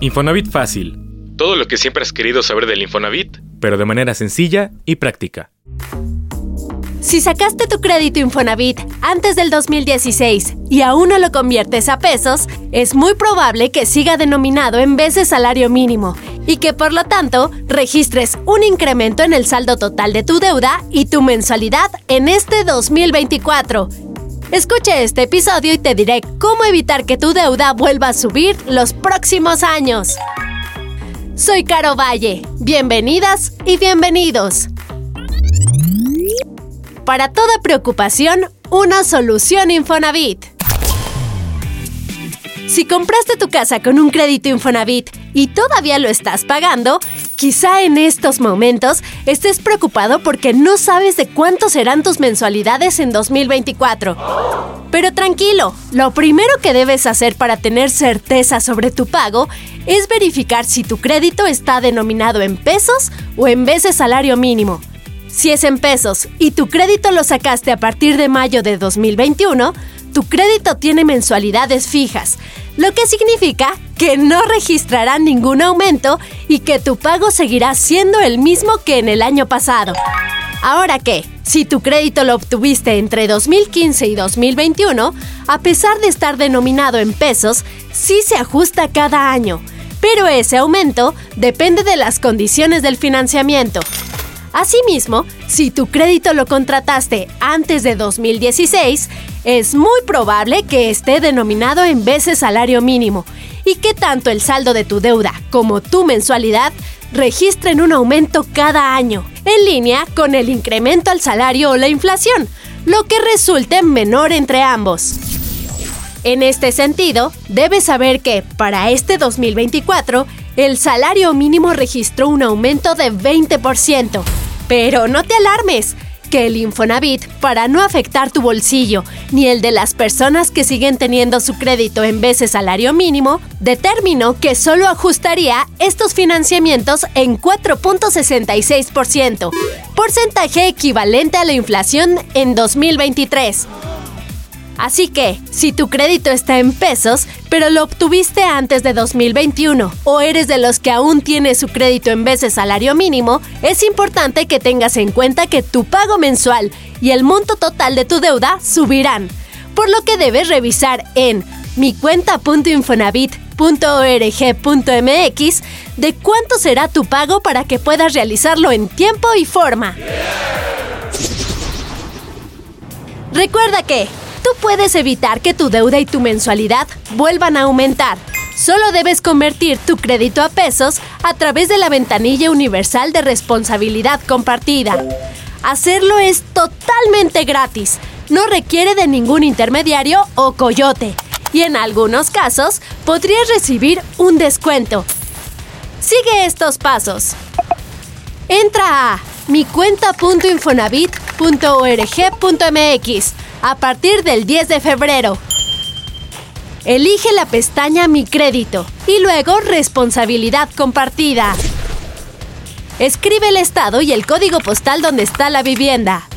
Infonavit Fácil. Todo lo que siempre has querido saber del Infonavit, pero de manera sencilla y práctica. Si sacaste tu crédito Infonavit antes del 2016 y aún no lo conviertes a pesos, es muy probable que siga denominado en vez de salario mínimo y que por lo tanto registres un incremento en el saldo total de tu deuda y tu mensualidad en este 2024. Escucha este episodio y te diré cómo evitar que tu deuda vuelva a subir los próximos años. Soy Caro Valle. Bienvenidas y bienvenidos. Para toda preocupación, una solución Infonavit. Si compraste tu casa con un crédito Infonavit y todavía lo estás pagando, quizá en estos momentos estés preocupado porque no sabes de cuánto serán tus mensualidades en 2024. Pero tranquilo, lo primero que debes hacer para tener certeza sobre tu pago es verificar si tu crédito está denominado en pesos o en de salario mínimo. Si es en pesos y tu crédito lo sacaste a partir de mayo de 2021, tu crédito tiene mensualidades fijas, lo que significa que no registrará ningún aumento y que tu pago seguirá siendo el mismo que en el año pasado. Ahora que, si tu crédito lo obtuviste entre 2015 y 2021, a pesar de estar denominado en pesos, sí se ajusta cada año, pero ese aumento depende de las condiciones del financiamiento. Asimismo, si tu crédito lo contrataste antes de 2016, es muy probable que esté denominado en veces salario mínimo y que tanto el saldo de tu deuda como tu mensualidad registren un aumento cada año, en línea con el incremento al salario o la inflación, lo que resulte menor entre ambos. En este sentido, debes saber que, para este 2024, el salario mínimo registró un aumento de 20%, pero no te alarmes, que el Infonavit, para no afectar tu bolsillo ni el de las personas que siguen teniendo su crédito en de salario mínimo, determinó que solo ajustaría estos financiamientos en 4.66%, porcentaje equivalente a la inflación en 2023. Así que, si tu crédito está en pesos, pero lo obtuviste antes de 2021, o eres de los que aún tiene su crédito en de salario mínimo, es importante que tengas en cuenta que tu pago mensual y el monto total de tu deuda subirán, por lo que debes revisar en micuenta.infonavit.org.mx de cuánto será tu pago para que puedas realizarlo en tiempo y forma. Recuerda que tú puedes evitar que tu deuda y tu mensualidad vuelvan a aumentar. Solo debes convertir tu crédito a pesos a través de la ventanilla universal de responsabilidad compartida. Hacerlo es totalmente gratis, no requiere de ningún intermediario o coyote, y en algunos casos podrías recibir un descuento. Sigue estos pasos. Entra a micuenta.infonavit.org.mx a partir del 10 de febrero. Elige la pestaña Mi crédito y luego Responsabilidad compartida. Escribe el estado y el código postal donde está la vivienda.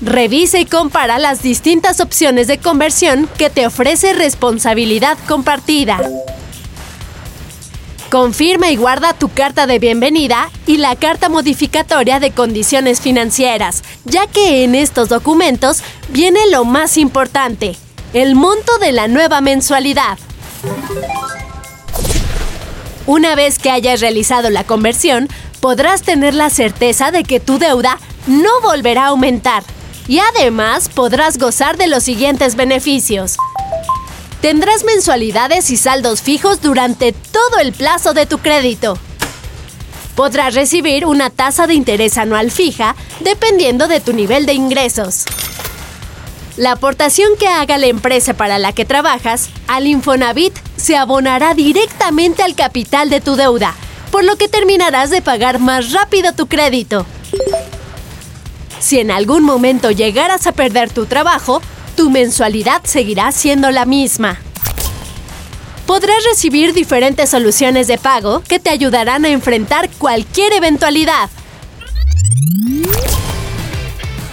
Revisa y compara las distintas opciones de conversión que te ofrece responsabilidad compartida. Confirma y guarda tu carta de bienvenida y la carta modificatoria de condiciones financieras, ya que en estos documentos viene lo más importante, el monto de la nueva mensualidad. Una vez que hayas realizado la conversión, podrás tener la certeza de que tu deuda no volverá a aumentar. Y además podrás gozar de los siguientes beneficios. Tendrás mensualidades y saldos fijos durante todo el plazo de tu crédito. Podrás recibir una tasa de interés anual fija dependiendo de tu nivel de ingresos. La aportación que haga la empresa para la que trabajas al Infonavit se abonará directamente al capital de tu deuda, por lo que terminarás de pagar más rápido tu crédito. Si en algún momento llegaras a perder tu trabajo, tu mensualidad seguirá siendo la misma. Podrás recibir diferentes soluciones de pago que te ayudarán a enfrentar cualquier eventualidad.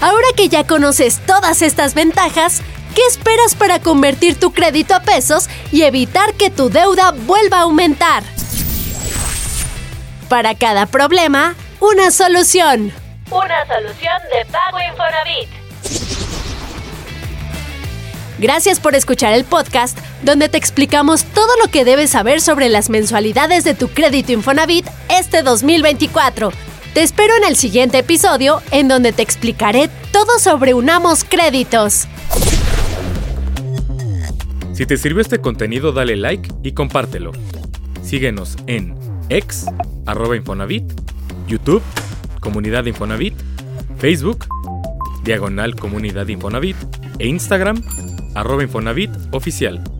Ahora que ya conoces todas estas ventajas, ¿Qué esperas para convertir tu crédito a pesos y evitar que tu deuda vuelva a aumentar? Para cada problema, una solución. Una solución de Pago Infonavit. Gracias por escuchar el podcast donde te explicamos todo lo que debes saber sobre las mensualidades de tu crédito Infonavit este 2024. Te espero en el siguiente episodio en donde te explicaré todo sobre Unamos Créditos. Si te sirvió este contenido, dale like y compártelo. Síguenos en ex, arroba Infonavit, YouTube, Comunidad Infonavit, Facebook, Diagonal Comunidad Infonavit e Instagram, arroba Infonavit Oficial.